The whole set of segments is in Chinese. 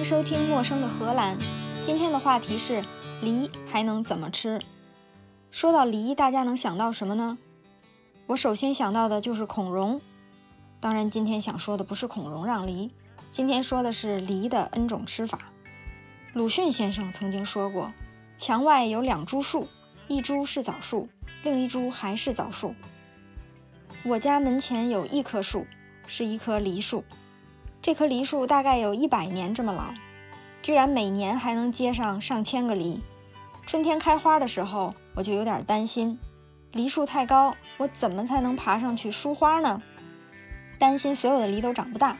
迎收听《陌生的荷兰》。今天的话题是梨还能怎么吃？说到梨，大家能想到什么呢？我首先想到的就是孔融。当然，今天想说的不是孔融让梨，今天说的是梨的 N 种吃法。鲁迅先生曾经说过：“墙外有两株树，一株是枣树，另一株还是枣树。”我家门前有一棵树，是一棵梨树。这棵梨树大概有一百年这么老，居然每年还能结上上千个梨。春天开花的时候，我就有点担心，梨树太高，我怎么才能爬上去梳花呢？担心所有的梨都长不大。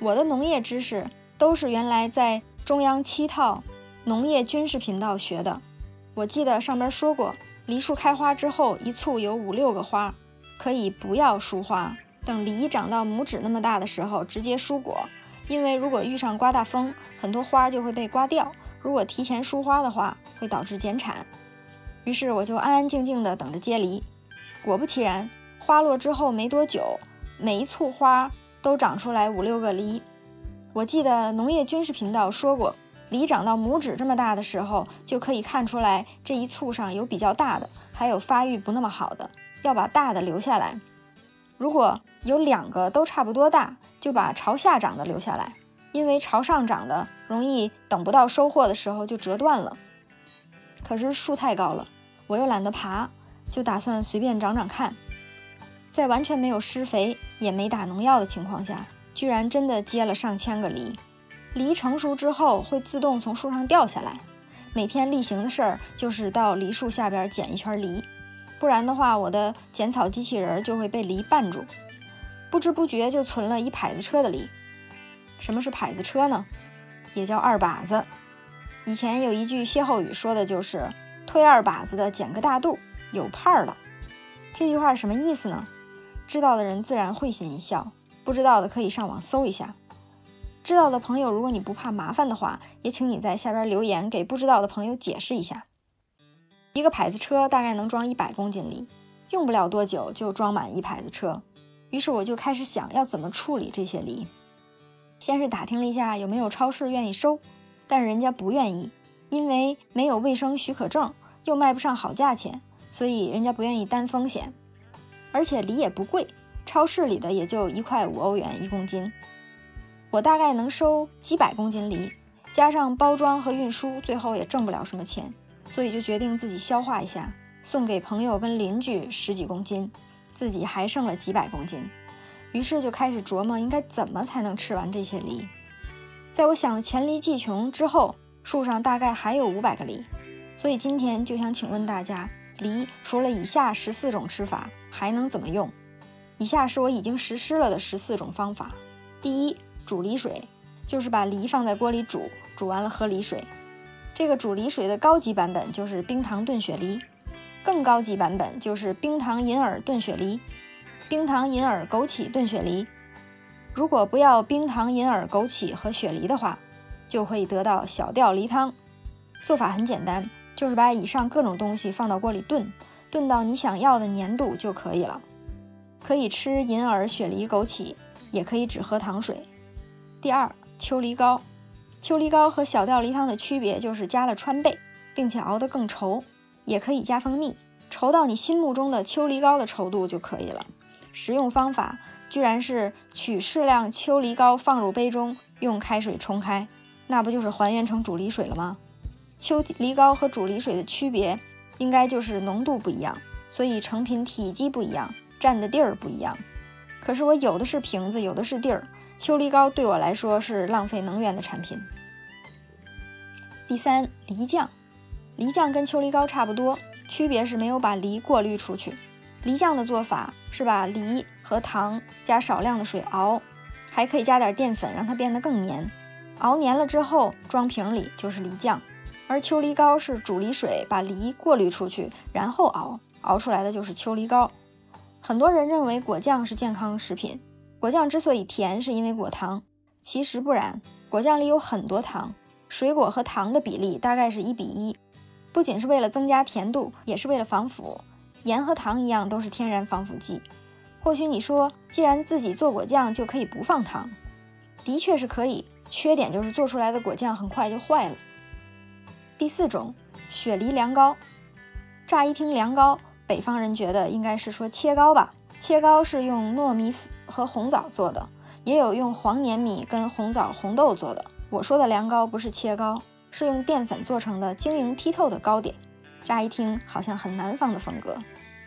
我的农业知识都是原来在中央七套农业军事频道学的。我记得上边说过，梨树开花之后，一簇有五六个花，可以不要梳花。等梨长到拇指那么大的时候，直接疏果，因为如果遇上刮大风，很多花就会被刮掉。如果提前疏花的话，会导致减产。于是我就安安静静的等着接梨。果不其然，花落之后没多久，每一簇花都长出来五六个梨。我记得农业军事频道说过，梨长到拇指这么大的时候，就可以看出来这一簇上有比较大的，还有发育不那么好的，要把大的留下来。如果有两个都差不多大，就把朝下长的留下来，因为朝上长的容易等不到收获的时候就折断了。可是树太高了，我又懒得爬，就打算随便长长看。在完全没有施肥也没打农药的情况下，居然真的结了上千个梨。梨成熟之后会自动从树上掉下来，每天例行的事儿就是到梨树下边捡一圈梨。不然的话，我的剪草机器人就会被梨绊住，不知不觉就存了一排子车的梨。什么是排子车呢？也叫二把子。以前有一句歇后语，说的就是推二把子的捡个大肚，有派儿了。这句话什么意思呢？知道的人自然会心一笑，不知道的可以上网搜一下。知道的朋友，如果你不怕麻烦的话，也请你在下边留言，给不知道的朋友解释一下。一个牌子车大概能装一百公斤梨，用不了多久就装满一牌子车。于是我就开始想要怎么处理这些梨。先是打听了一下有没有超市愿意收，但是人家不愿意，因为没有卫生许可证，又卖不上好价钱，所以人家不愿意担风险。而且梨也不贵，超市里的也就一块五欧元一公斤。我大概能收几百公斤梨，加上包装和运输，最后也挣不了什么钱。所以就决定自己消化一下，送给朋友跟邻居十几公斤，自己还剩了几百公斤。于是就开始琢磨应该怎么才能吃完这些梨。在我想了黔驴技穷之后，树上大概还有五百个梨。所以今天就想请问大家，梨除了以下十四种吃法，还能怎么用？以下是我已经实施了的十四种方法。第一，煮梨水，就是把梨放在锅里煮，煮完了喝梨水。这个煮梨水的高级版本就是冰糖炖雪梨，更高级版本就是冰糖银耳炖雪梨，冰糖银耳枸杞炖雪梨。如果不要冰糖银耳枸杞和雪梨的话，就可以得到小吊梨汤。做法很简单，就是把以上各种东西放到锅里炖，炖到你想要的粘度就可以了。可以吃银耳、雪梨、枸杞，也可以只喝糖水。第二，秋梨膏。秋梨膏和小吊梨汤的区别就是加了川贝，并且熬得更稠，也可以加蜂蜜，稠到你心目中的秋梨膏的稠度就可以了。食用方法居然是取适量秋梨膏放入杯中，用开水冲开，那不就是还原成煮梨水了吗？秋梨膏和煮梨水的区别应该就是浓度不一样，所以成品体积不一样，占的地儿不一样。可是我有的是瓶子，有的是地儿。秋梨膏对我来说是浪费能源的产品。第三，梨酱，梨酱跟秋梨膏差不多，区别是没有把梨过滤出去。梨酱的做法是把梨和糖加少量的水熬，还可以加点淀粉让它变得更黏。熬黏了之后装瓶里就是梨酱。而秋梨膏是煮梨水把梨过滤出去，然后熬，熬出来的就是秋梨膏。很多人认为果酱是健康食品。果酱之所以甜，是因为果糖，其实不然。果酱里有很多糖，水果和糖的比例大概是一比一，不仅是为了增加甜度，也是为了防腐。盐和糖一样，都是天然防腐剂。或许你说，既然自己做果酱，就可以不放糖，的确是可以，缺点就是做出来的果酱很快就坏了。第四种，雪梨凉糕。乍一听凉糕，北方人觉得应该是说切糕吧？切糕是用糯米和红枣做的，也有用黄粘米跟红枣、红豆做的。我说的凉糕不是切糕，是用淀粉做成的晶莹剔透的糕点。乍一听好像很南方的风格，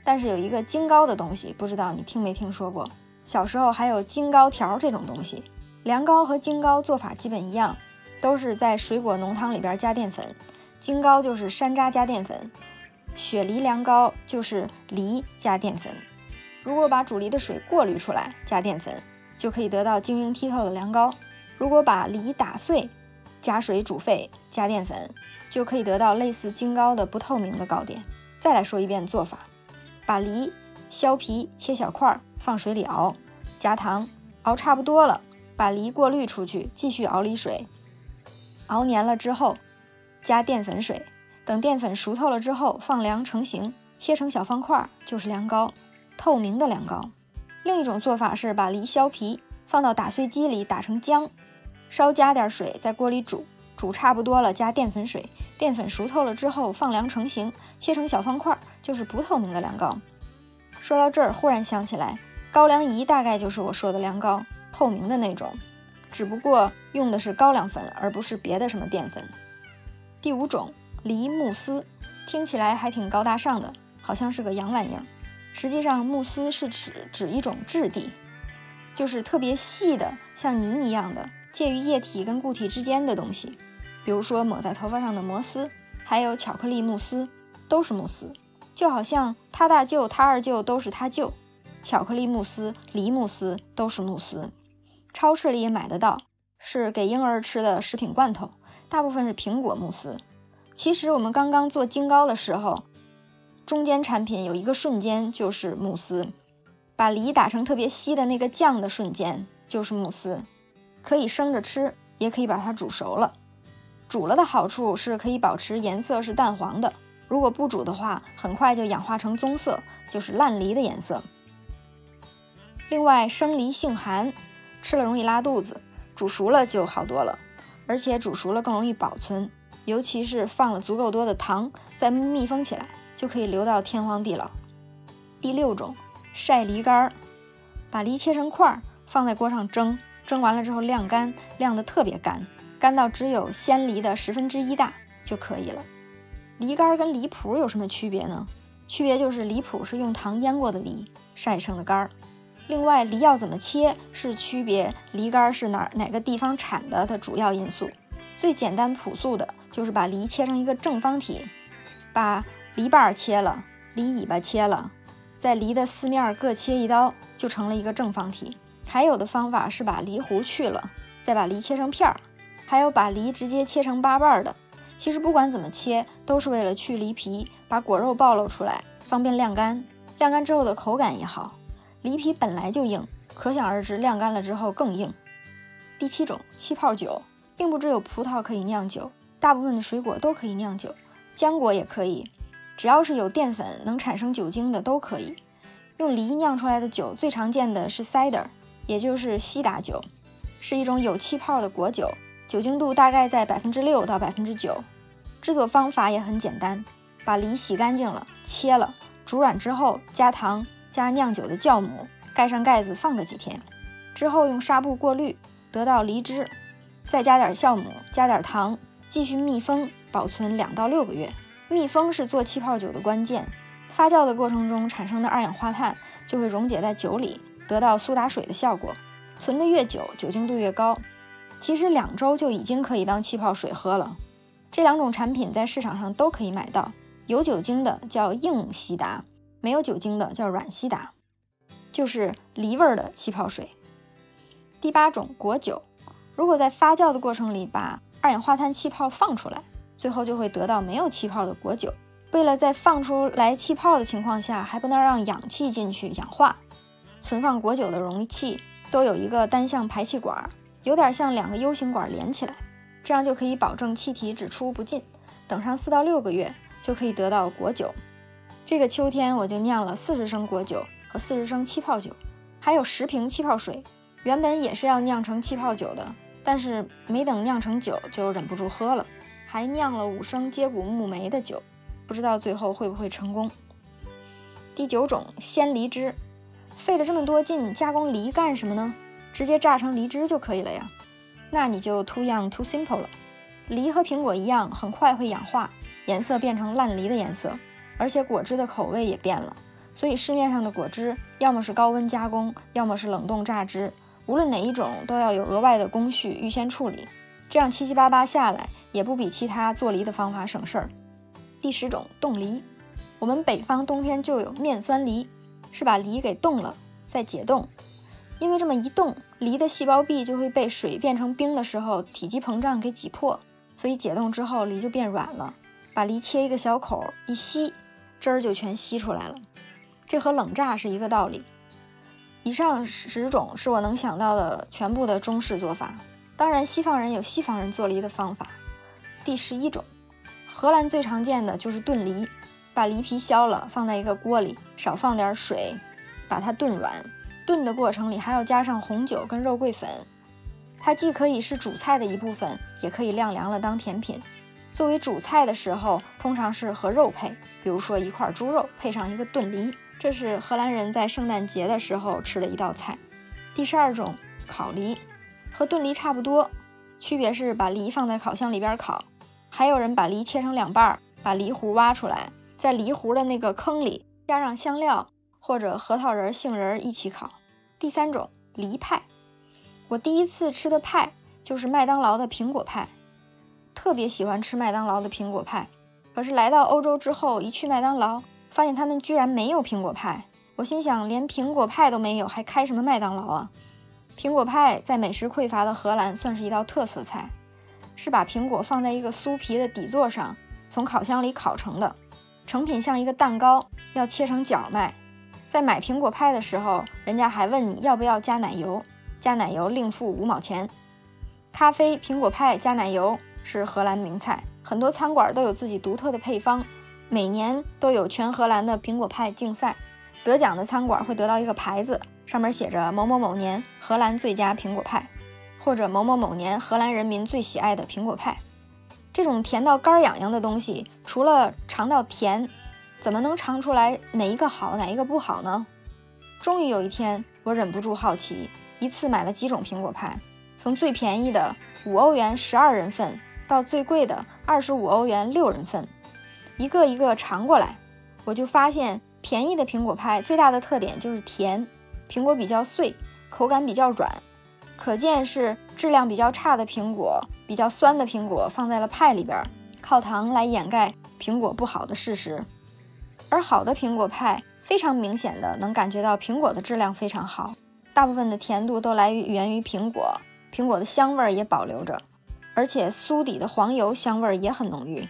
但是有一个晶糕的东西，不知道你听没听说过？小时候还有晶糕条这种东西。凉糕和晶糕做法基本一样，都是在水果浓汤里边加淀粉。晶糕就是山楂加淀粉，雪梨凉糕就是梨加淀粉。如果把煮梨的水过滤出来，加淀粉，就可以得到晶莹剔透的凉糕。如果把梨打碎，加水煮沸，加淀粉，就可以得到类似晶糕的不透明的糕点。再来说一遍做法：把梨削皮切小块，放水里熬，加糖，熬差不多了，把梨过滤出去，继续熬梨水，熬黏了之后，加淀粉水，等淀粉熟透了之后，放凉成型，切成小方块，就是凉糕。透明的凉糕。另一种做法是把梨削皮，放到打碎机里打成浆，稍加点水，在锅里煮，煮差不多了，加淀粉水，淀粉熟透了之后放凉成型，切成小方块，就是不透明的凉糕。说到这儿，忽然想起来，高粱饴大概就是我说的凉糕，透明的那种，只不过用的是高粱粉，而不是别的什么淀粉。第五种，梨慕斯，听起来还挺高大上的，好像是个洋玩意儿。实际上，慕斯是指指一种质地，就是特别细的，像泥一样的，介于液体跟固体之间的东西。比如说抹在头发上的摩丝，还有巧克力慕斯，都是慕斯。就好像他大舅、他二舅都是他舅，巧克力慕斯、梨慕斯都是慕斯。超市里也买得到，是给婴儿吃的食品罐头，大部分是苹果慕斯。其实我们刚刚做金糕的时候。中间产品有一个瞬间就是慕斯，把梨打成特别稀的那个酱的瞬间就是慕斯，可以生着吃，也可以把它煮熟了。煮了的好处是可以保持颜色是淡黄的，如果不煮的话，很快就氧化成棕色，就是烂梨的颜色。另外，生梨性寒，吃了容易拉肚子，煮熟了就好多了，而且煮熟了更容易保存，尤其是放了足够多的糖，再密封起来。就可以留到天荒地老。第六种，晒梨干儿，把梨切成块儿，放在锅上蒸，蒸完了之后晾干，晾得特别干，干到只有鲜梨的十分之一大就可以了。梨干儿跟梨脯有什么区别呢？区别就是梨脯是用糖腌过的梨晒成的干儿。另外，梨要怎么切是区别梨干儿是哪哪个地方产的的主要因素。最简单朴素的就是把梨切成一个正方体，把。梨瓣切了，梨尾巴切了，在梨的四面各切一刀，就成了一个正方体。还有的方法是把梨核去了，再把梨切成片儿，还有把梨直接切成八瓣的。其实不管怎么切，都是为了去梨皮，把果肉暴露出来，方便晾干。晾干之后的口感也好。梨皮本来就硬，可想而知晾干了之后更硬。第七种气泡酒，并不只有葡萄可以酿酒，大部分的水果都可以酿酒，浆果也可以。只要是有淀粉能产生酒精的都可以。用梨酿出来的酒最常见的是 cider，也就是西打酒，是一种有气泡的果酒，酒精度大概在百分之六到百分之九。制作方法也很简单，把梨洗干净了，切了，煮软之后加糖，加酿酒的酵母，盖上盖子放个几天，之后用纱布过滤，得到梨汁，再加点酵母，加点糖，继续密封保存两到六个月。密封是做气泡酒的关键，发酵的过程中产生的二氧化碳就会溶解在酒里，得到苏打水的效果。存得越久，酒精度越高。其实两周就已经可以当气泡水喝了。这两种产品在市场上都可以买到，有酒精的叫硬西达，没有酒精的叫软西达，就是梨味的气泡水。第八种果酒，如果在发酵的过程里把二氧化碳气泡放出来。最后就会得到没有气泡的果酒。为了在放出来气泡的情况下还不能让氧气进去氧化，存放果酒的容器都有一个单向排气管，有点像两个 U 型管连起来，这样就可以保证气体只出不进。等上四到六个月就可以得到果酒。这个秋天我就酿了四十升果酒和四十升气泡酒，还有十瓶气泡水。原本也是要酿成气泡酒的，但是没等酿成酒就忍不住喝了，还酿了五升接骨木梅的酒，不知道最后会不会成功。第九种鲜梨汁，费了这么多劲加工梨干什么呢？直接榨成梨汁就可以了呀。那你就 too young too simple 了。梨和苹果一样，很快会氧化，颜色变成烂梨的颜色，而且果汁的口味也变了。所以市面上的果汁要么是高温加工，要么是冷冻榨汁。无论哪一种，都要有额外的工序预先处理，这样七七八八下来，也不比其他做梨的方法省事儿。第十种冻梨，我们北方冬天就有面酸梨，是把梨给冻了再解冻，因为这么一冻，梨的细胞壁就会被水变成冰的时候体积膨胀给挤破，所以解冻之后梨就变软了。把梨切一个小口一吸，汁儿就全吸出来了，这和冷榨是一个道理。以上十种是我能想到的全部的中式做法，当然西方人有西方人做梨的方法。第十一种，荷兰最常见的就是炖梨，把梨皮削了放在一个锅里，少放点水，把它炖软。炖的过程里还要加上红酒跟肉桂粉，它既可以是主菜的一部分，也可以晾凉了当甜品。作为主菜的时候，通常是和肉配，比如说一块猪肉配上一个炖梨。这是荷兰人在圣诞节的时候吃的一道菜。第十二种烤梨，和炖梨差不多，区别是把梨放在烤箱里边烤。还有人把梨切成两半，把梨核挖出来，在梨核的那个坑里加上香料或者核桃仁、杏仁一起烤。第三种梨派，我第一次吃的派就是麦当劳的苹果派，特别喜欢吃麦当劳的苹果派。可是来到欧洲之后，一去麦当劳。发现他们居然没有苹果派，我心想，连苹果派都没有，还开什么麦当劳啊？苹果派在美食匮乏的荷兰算是一道特色菜，是把苹果放在一个酥皮的底座上，从烤箱里烤成的，成品像一个蛋糕，要切成角卖。在买苹果派的时候，人家还问你要不要加奶油，加奶油另付五毛钱。咖啡苹果派加奶油是荷兰名菜，很多餐馆都有自己独特的配方。每年都有全荷兰的苹果派竞赛，得奖的餐馆会得到一个牌子，上面写着某某某年荷兰最佳苹果派，或者某某某年荷兰人民最喜爱的苹果派。这种甜到肝痒痒的东西，除了尝到甜，怎么能尝出来哪一个好，哪一个不好呢？终于有一天，我忍不住好奇，一次买了几种苹果派，从最便宜的五欧元十二人份，到最贵的二十五欧元六人份。一个一个尝过来，我就发现便宜的苹果派最大的特点就是甜，苹果比较碎，口感比较软，可见是质量比较差的苹果，比较酸的苹果放在了派里边，靠糖来掩盖苹果不好的事实。而好的苹果派非常明显的能感觉到苹果的质量非常好，大部分的甜度都来源于苹果，苹果的香味儿也保留着，而且酥底的黄油香味儿也很浓郁。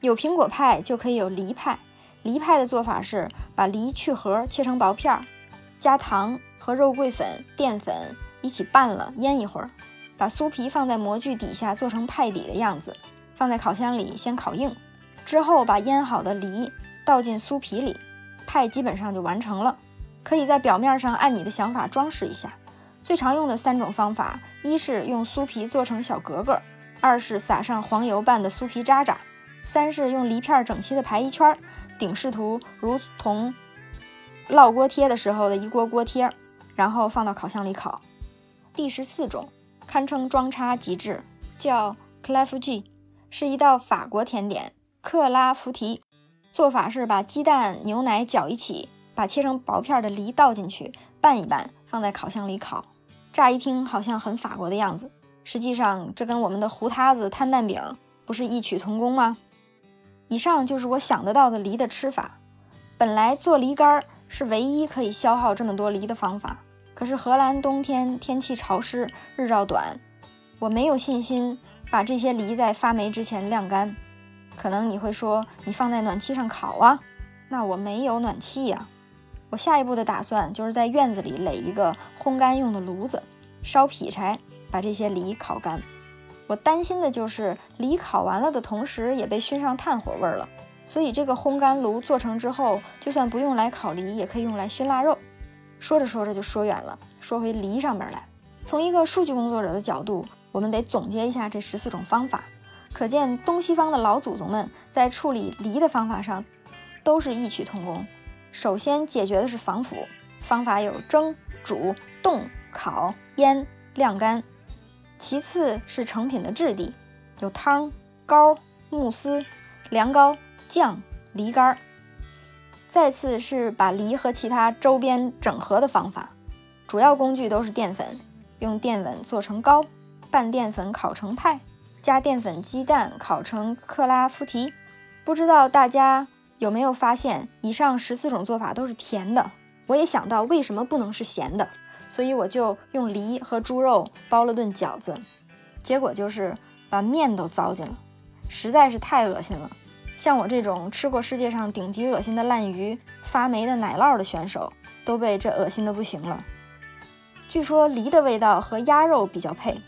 有苹果派就可以有梨派。梨派的做法是把梨去核，切成薄片儿，加糖和肉桂粉、淀粉一起拌了，腌一会儿，把酥皮放在模具底下做成派底的样子，放在烤箱里先烤硬，之后把腌好的梨倒进酥皮里，派基本上就完成了。可以在表面上按你的想法装饰一下。最常用的三种方法：一是用酥皮做成小格格，二是撒上黄油拌的酥皮渣渣。三是用梨片整齐的排一圈儿，顶视图如同烙锅贴的时候的一锅锅贴，然后放到烤箱里烤。第十四种堪称装叉极致，叫克拉夫吉，是一道法国甜点。克拉夫提做法是把鸡蛋、牛奶搅一起，把切成薄片的梨倒进去，拌一拌，放在烤箱里烤。乍一听好像很法国的样子，实际上这跟我们的糊塌子摊蛋饼不是异曲同工吗？以上就是我想得到的梨的吃法。本来做梨干是唯一可以消耗这么多梨的方法，可是荷兰冬天天气潮湿，日照短，我没有信心把这些梨在发霉之前晾干。可能你会说，你放在暖气上烤啊？那我没有暖气呀。我下一步的打算就是在院子里垒一个烘干用的炉子，烧劈柴，把这些梨烤干。我担心的就是梨烤完了的同时也被熏上炭火味了，所以这个烘干炉做成之后，就算不用来烤梨，也可以用来熏腊肉。说着说着就说远了，说回梨上面来。从一个数据工作者的角度，我们得总结一下这十四种方法。可见东西方的老祖宗们在处理梨的方法上都是异曲同工。首先解决的是防腐，方法有蒸、煮、冻、烤、腌、晾干。其次是成品的质地，有汤、膏、慕斯、凉糕、酱、梨干。再次是把梨和其他周边整合的方法，主要工具都是淀粉，用淀粉做成糕，拌淀粉烤成派，加淀粉、鸡蛋烤成克拉夫提。不知道大家有没有发现，以上十四种做法都是甜的。我也想到为什么不能是咸的，所以我就用梨和猪肉包了顿饺子，结果就是把面都糟践了，实在是太恶心了。像我这种吃过世界上顶级恶心的烂鱼、发霉的奶酪的选手，都被这恶心的不行了。据说梨的味道和鸭肉比较配，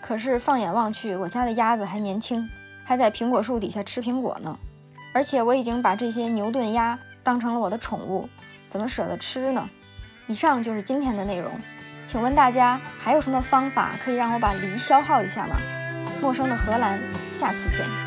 可是放眼望去，我家的鸭子还年轻，还在苹果树底下吃苹果呢。而且我已经把这些牛顿鸭当成了我的宠物，怎么舍得吃呢？以上就是今天的内容，请问大家还有什么方法可以让我把梨消耗一下吗？陌生的荷兰，下次见。